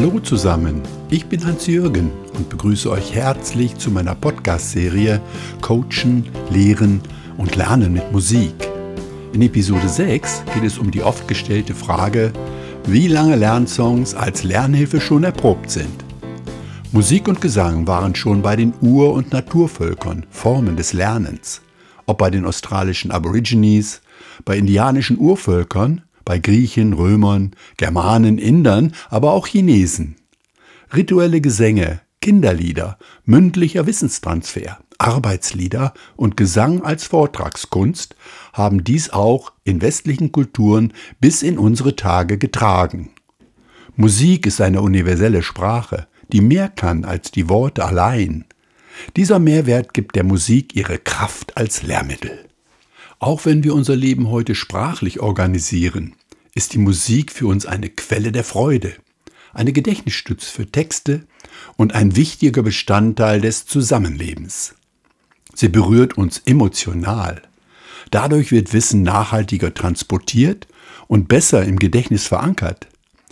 Hallo zusammen, ich bin Hans-Jürgen und begrüße euch herzlich zu meiner Podcast-Serie Coachen, Lehren und Lernen mit Musik. In Episode 6 geht es um die oft gestellte Frage, wie lange Lernsongs als Lernhilfe schon erprobt sind. Musik und Gesang waren schon bei den Ur- und Naturvölkern Formen des Lernens. Ob bei den australischen Aborigines, bei indianischen Urvölkern, bei Griechen, Römern, Germanen, Indern, aber auch Chinesen. Rituelle Gesänge, Kinderlieder, mündlicher Wissenstransfer, Arbeitslieder und Gesang als Vortragskunst haben dies auch in westlichen Kulturen bis in unsere Tage getragen. Musik ist eine universelle Sprache, die mehr kann als die Worte allein. Dieser Mehrwert gibt der Musik ihre Kraft als Lehrmittel. Auch wenn wir unser Leben heute sprachlich organisieren, ist die Musik für uns eine Quelle der Freude, eine Gedächtnisstütze für Texte und ein wichtiger Bestandteil des Zusammenlebens. Sie berührt uns emotional. Dadurch wird Wissen nachhaltiger transportiert und besser im Gedächtnis verankert.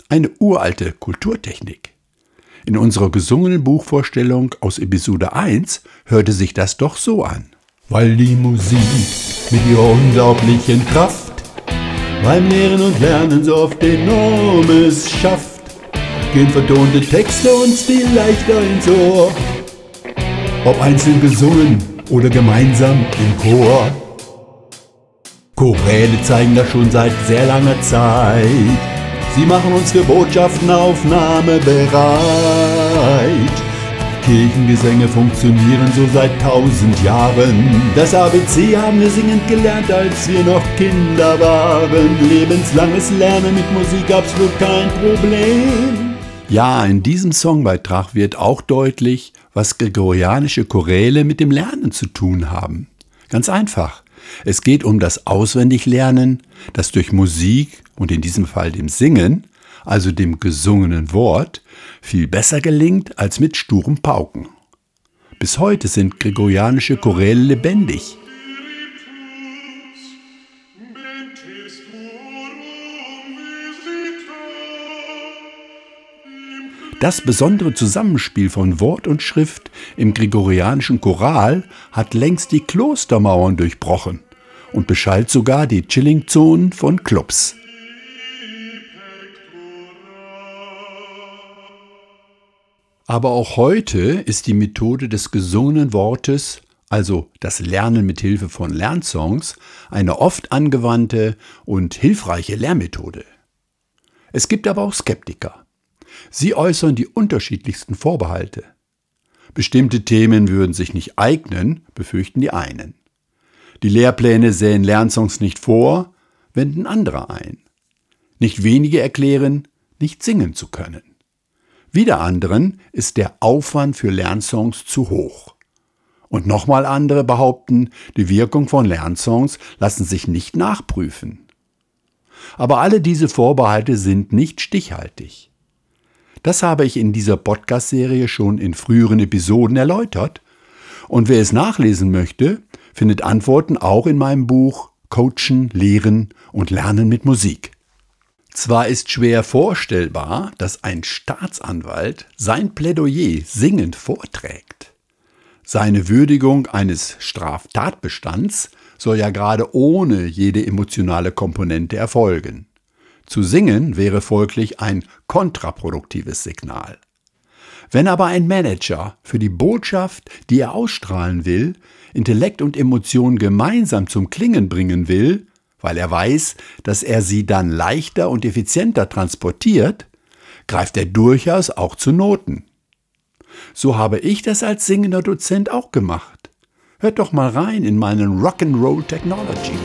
Eine uralte Kulturtechnik. In unserer gesungenen Buchvorstellung aus Episode 1 hörte sich das doch so an. Weil die Musik mit ihrer unglaublichen Kraft beim Lehren und Lernen so oft enormes schafft, gehen vertonte Texte uns viel leichter ins Ohr. Ob einzeln gesungen oder gemeinsam im Chor. Choräle zeigen das schon seit sehr langer Zeit. Sie machen uns für Botschaftenaufnahme bereit. Kirchengesänge funktionieren so seit tausend Jahren. Das ABC haben wir singend gelernt, als wir noch Kinder waren. Lebenslanges Lernen mit Musik absolut kein Problem. Ja, in diesem Songbeitrag wird auch deutlich, was gregorianische Choräle mit dem Lernen zu tun haben. Ganz einfach. Es geht um das Auswendiglernen, das durch Musik und in diesem Fall dem Singen, also dem gesungenen Wort, viel besser gelingt als mit sturem Pauken. Bis heute sind gregorianische Choräle lebendig. Das besondere Zusammenspiel von Wort und Schrift im gregorianischen Choral hat längst die Klostermauern durchbrochen und beschallt sogar die Chillingzonen von Clubs. Aber auch heute ist die Methode des gesungenen Wortes, also das Lernen mit Hilfe von Lernsongs, eine oft angewandte und hilfreiche Lehrmethode. Es gibt aber auch Skeptiker. Sie äußern die unterschiedlichsten Vorbehalte. Bestimmte Themen würden sich nicht eignen, befürchten die einen. Die Lehrpläne sähen Lernsongs nicht vor, wenden andere ein. Nicht wenige erklären, nicht singen zu können. Wieder anderen ist der Aufwand für Lernsongs zu hoch. Und nochmal andere behaupten, die Wirkung von Lernsongs lassen sich nicht nachprüfen. Aber alle diese Vorbehalte sind nicht stichhaltig. Das habe ich in dieser Podcast-Serie schon in früheren Episoden erläutert. Und wer es nachlesen möchte, findet Antworten auch in meinem Buch Coachen, Lehren und Lernen mit Musik. Zwar ist schwer vorstellbar, dass ein Staatsanwalt sein Plädoyer singend vorträgt. Seine Würdigung eines Straftatbestands soll ja gerade ohne jede emotionale Komponente erfolgen. Zu singen wäre folglich ein kontraproduktives Signal. Wenn aber ein Manager für die Botschaft, die er ausstrahlen will, Intellekt und Emotion gemeinsam zum Klingen bringen will, weil er weiß, dass er sie dann leichter und effizienter transportiert, greift er durchaus auch zu Noten. So habe ich das als singender Dozent auch gemacht. Hört doch mal rein in meinen Rock'n'Roll Technologies.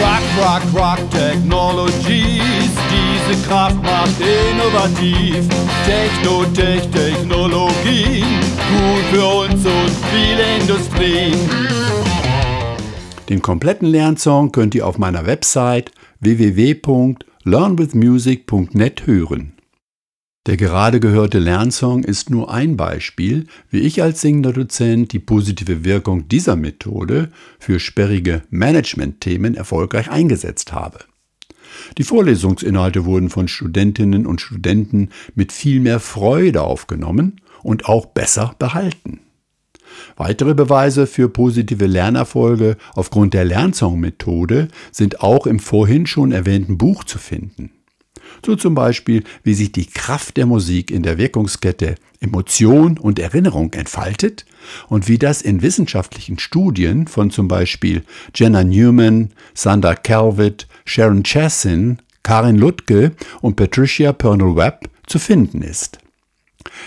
Rock, rock, rock Technologies, diese Kraft macht innovativ. Techno, Tech, Technologien, gut für uns und viele Industrien. Den kompletten Lernsong könnt ihr auf meiner Website www.learnwithmusic.net hören. Der gerade gehörte Lernsong ist nur ein Beispiel, wie ich als singender Dozent die positive Wirkung dieser Methode für sperrige Management-Themen erfolgreich eingesetzt habe. Die Vorlesungsinhalte wurden von Studentinnen und Studenten mit viel mehr Freude aufgenommen und auch besser behalten. Weitere Beweise für positive Lernerfolge aufgrund der Lernsong-Methode sind auch im vorhin schon erwähnten Buch zu finden. So zum Beispiel, wie sich die Kraft der Musik in der Wirkungskette Emotion und Erinnerung entfaltet und wie das in wissenschaftlichen Studien von zum Beispiel Jenna Newman, Sandra Calvert, Sharon Chassin, Karin Lutke und Patricia Purnell-Webb zu finden ist.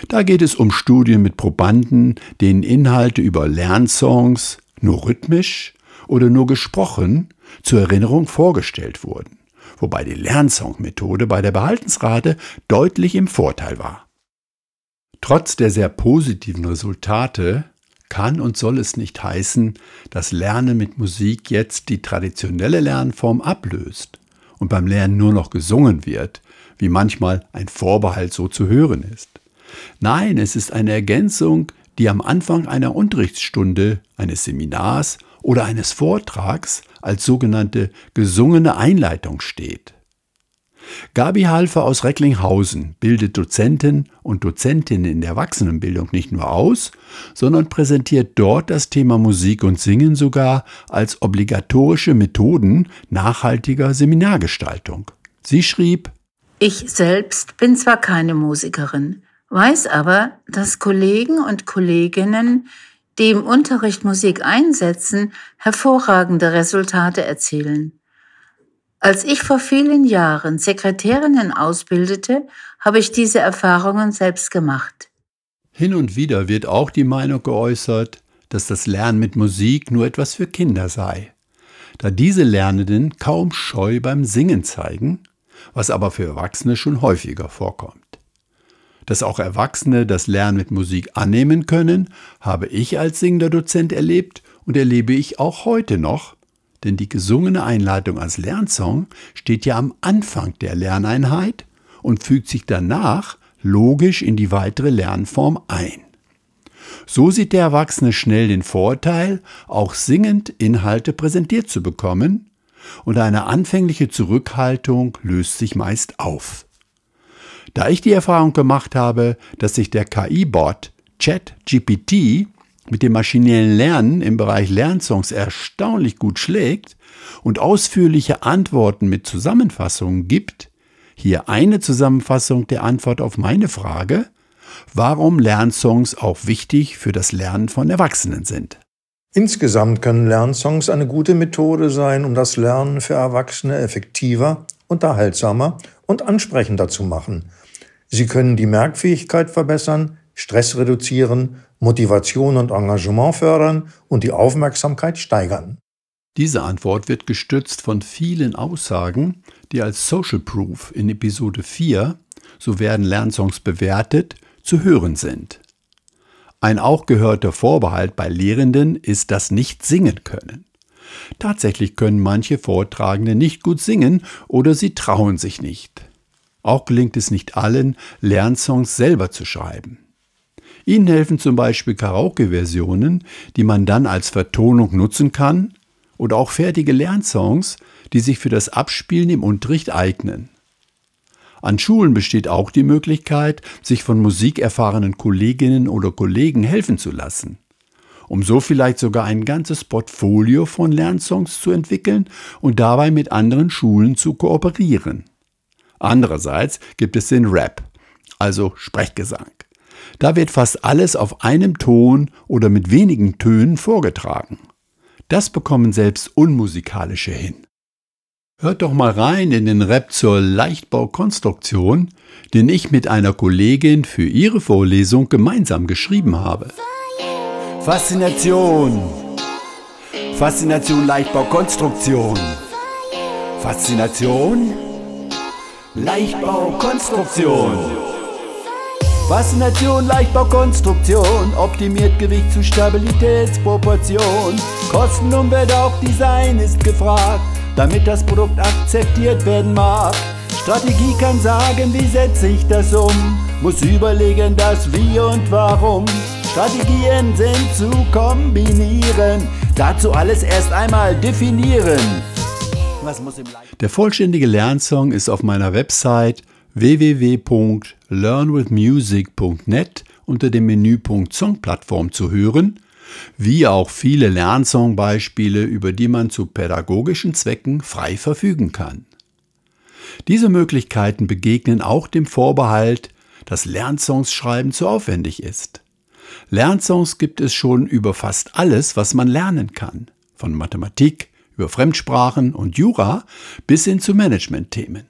Da geht es um Studien mit Probanden, denen Inhalte über Lernsongs nur rhythmisch oder nur gesprochen zur Erinnerung vorgestellt wurden, wobei die Lernsong-Methode bei der Behaltensrate deutlich im Vorteil war. Trotz der sehr positiven Resultate kann und soll es nicht heißen, dass Lernen mit Musik jetzt die traditionelle Lernform ablöst und beim Lernen nur noch gesungen wird, wie manchmal ein Vorbehalt so zu hören ist. Nein, es ist eine Ergänzung, die am Anfang einer Unterrichtsstunde, eines Seminars oder eines Vortrags als sogenannte gesungene Einleitung steht. Gabi Halfer aus Recklinghausen bildet Dozenten und Dozentinnen in der Erwachsenenbildung nicht nur aus, sondern präsentiert dort das Thema Musik und Singen sogar als obligatorische Methoden nachhaltiger Seminargestaltung. Sie schrieb Ich selbst bin zwar keine Musikerin, weiß aber, dass Kollegen und Kolleginnen, die im Unterricht Musik einsetzen, hervorragende Resultate erzielen. Als ich vor vielen Jahren Sekretärinnen ausbildete, habe ich diese Erfahrungen selbst gemacht. Hin und wieder wird auch die Meinung geäußert, dass das Lernen mit Musik nur etwas für Kinder sei, da diese Lernenden kaum Scheu beim Singen zeigen, was aber für Erwachsene schon häufiger vorkommt. Dass auch Erwachsene das Lernen mit Musik annehmen können, habe ich als singender Dozent erlebt und erlebe ich auch heute noch, denn die gesungene Einleitung als Lernsong steht ja am Anfang der Lerneinheit und fügt sich danach logisch in die weitere Lernform ein. So sieht der Erwachsene schnell den Vorteil, auch singend Inhalte präsentiert zu bekommen, und eine anfängliche Zurückhaltung löst sich meist auf. Da ich die Erfahrung gemacht habe, dass sich der KI-Bot ChatGPT mit dem maschinellen Lernen im Bereich Lernsongs erstaunlich gut schlägt und ausführliche Antworten mit Zusammenfassungen gibt, hier eine Zusammenfassung der Antwort auf meine Frage, warum Lernsongs auch wichtig für das Lernen von Erwachsenen sind. Insgesamt können Lernsongs eine gute Methode sein, um das Lernen für Erwachsene effektiver, unterhaltsamer und ansprechender zu machen. Sie können die Merkfähigkeit verbessern, Stress reduzieren, Motivation und Engagement fördern und die Aufmerksamkeit steigern. Diese Antwort wird gestützt von vielen Aussagen, die als Social Proof in Episode 4, so werden Lernsongs bewertet, zu hören sind. Ein auch gehörter Vorbehalt bei Lehrenden ist das Nicht-Singen können. Tatsächlich können manche Vortragende nicht gut singen oder sie trauen sich nicht. Auch gelingt es nicht allen, Lernsongs selber zu schreiben. Ihnen helfen zum Beispiel Karaoke-Versionen, die man dann als Vertonung nutzen kann, oder auch fertige Lernsongs, die sich für das Abspielen im Unterricht eignen. An Schulen besteht auch die Möglichkeit, sich von musikerfahrenen Kolleginnen oder Kollegen helfen zu lassen, um so vielleicht sogar ein ganzes Portfolio von Lernsongs zu entwickeln und dabei mit anderen Schulen zu kooperieren. Andererseits gibt es den Rap, also Sprechgesang. Da wird fast alles auf einem Ton oder mit wenigen Tönen vorgetragen. Das bekommen selbst Unmusikalische hin. Hört doch mal rein in den Rap zur Leichtbaukonstruktion, den ich mit einer Kollegin für ihre Vorlesung gemeinsam geschrieben habe. Faszination. Faszination Leichtbaukonstruktion. Faszination Leichtbaukonstruktion. Faszination, Leichtbaukonstruktion, optimiert Gewicht zu Stabilitätsproportion. Kosten, Umwelt, auch Design ist gefragt, damit das Produkt akzeptiert werden mag. Strategie kann sagen, wie setze ich das um, muss überlegen, das Wie und Warum. Strategien sind zu kombinieren, dazu alles erst einmal definieren. Der vollständige Lernsong ist auf meiner Website www.learnwithmusic.net unter dem Menüpunkt Songplattform zu hören, wie auch viele Lernsongbeispiele, über die man zu pädagogischen Zwecken frei verfügen kann. Diese Möglichkeiten begegnen auch dem Vorbehalt, dass Lernsongs schreiben zu aufwendig ist. Lernsongs gibt es schon über fast alles, was man lernen kann, von Mathematik über Fremdsprachen und Jura bis hin zu Managementthemen.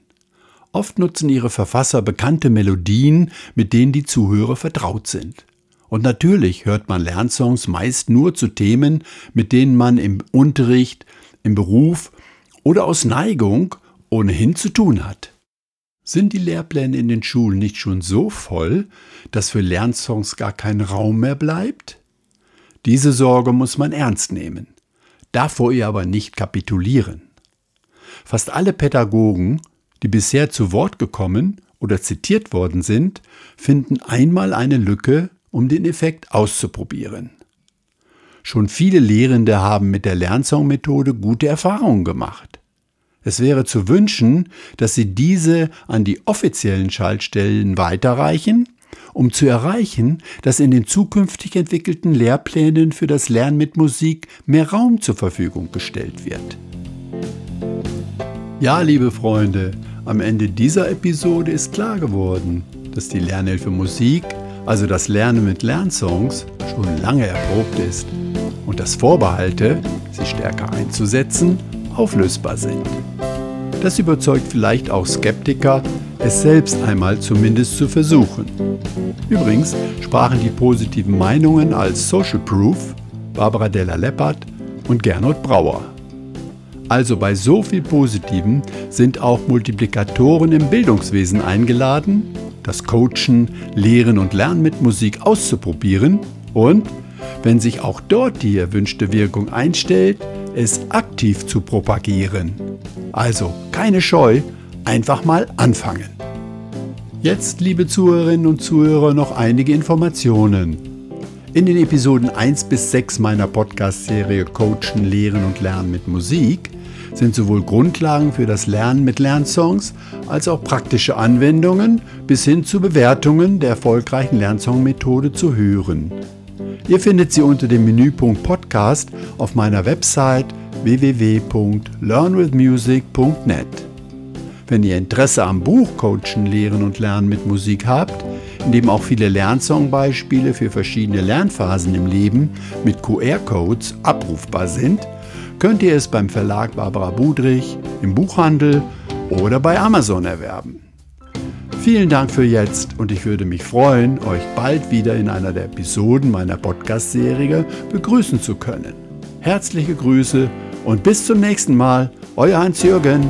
Oft nutzen ihre Verfasser bekannte Melodien, mit denen die Zuhörer vertraut sind. Und natürlich hört man Lernsongs meist nur zu Themen, mit denen man im Unterricht, im Beruf oder aus Neigung ohnehin zu tun hat. Sind die Lehrpläne in den Schulen nicht schon so voll, dass für Lernsongs gar kein Raum mehr bleibt? Diese Sorge muss man ernst nehmen, davor ihr aber nicht kapitulieren. Fast alle Pädagogen die bisher zu Wort gekommen oder zitiert worden sind, finden einmal eine Lücke, um den Effekt auszuprobieren. Schon viele Lehrende haben mit der Lernsong-Methode gute Erfahrungen gemacht. Es wäre zu wünschen, dass Sie diese an die offiziellen Schaltstellen weiterreichen, um zu erreichen, dass in den zukünftig entwickelten Lehrplänen für das Lernen mit Musik mehr Raum zur Verfügung gestellt wird. Ja, liebe Freunde, am Ende dieser Episode ist klar geworden, dass die Lernhilfe Musik, also das Lernen mit Lernsongs, schon lange erprobt ist und dass Vorbehalte, sie stärker einzusetzen, auflösbar sind. Das überzeugt vielleicht auch Skeptiker, es selbst einmal zumindest zu versuchen. Übrigens sprachen die positiven Meinungen als Social Proof Barbara Della Leppert und Gernot Brauer. Also bei so viel Positiven sind auch Multiplikatoren im Bildungswesen eingeladen, das Coachen, Lehren und Lernen mit Musik auszuprobieren und, wenn sich auch dort die erwünschte Wirkung einstellt, es aktiv zu propagieren. Also keine Scheu, einfach mal anfangen. Jetzt, liebe Zuhörerinnen und Zuhörer, noch einige Informationen. In den Episoden 1 bis 6 meiner Podcast-Serie Coachen, Lehren und Lernen mit Musik sind sowohl Grundlagen für das Lernen mit Lernsongs als auch praktische Anwendungen bis hin zu Bewertungen der erfolgreichen Lernsong-Methode zu hören. Ihr findet sie unter dem Menüpunkt Podcast auf meiner Website www.learnwithmusic.net. Wenn ihr Interesse am Buch Coachen, Lehren und Lernen mit Musik habt, in dem auch viele Lernsongbeispiele für verschiedene Lernphasen im Leben mit QR-Codes abrufbar sind, könnt ihr es beim Verlag Barbara Budrich, im Buchhandel oder bei Amazon erwerben. Vielen Dank für jetzt und ich würde mich freuen, euch bald wieder in einer der Episoden meiner Podcast-Serie begrüßen zu können. Herzliche Grüße und bis zum nächsten Mal, euer Hans-Jürgen.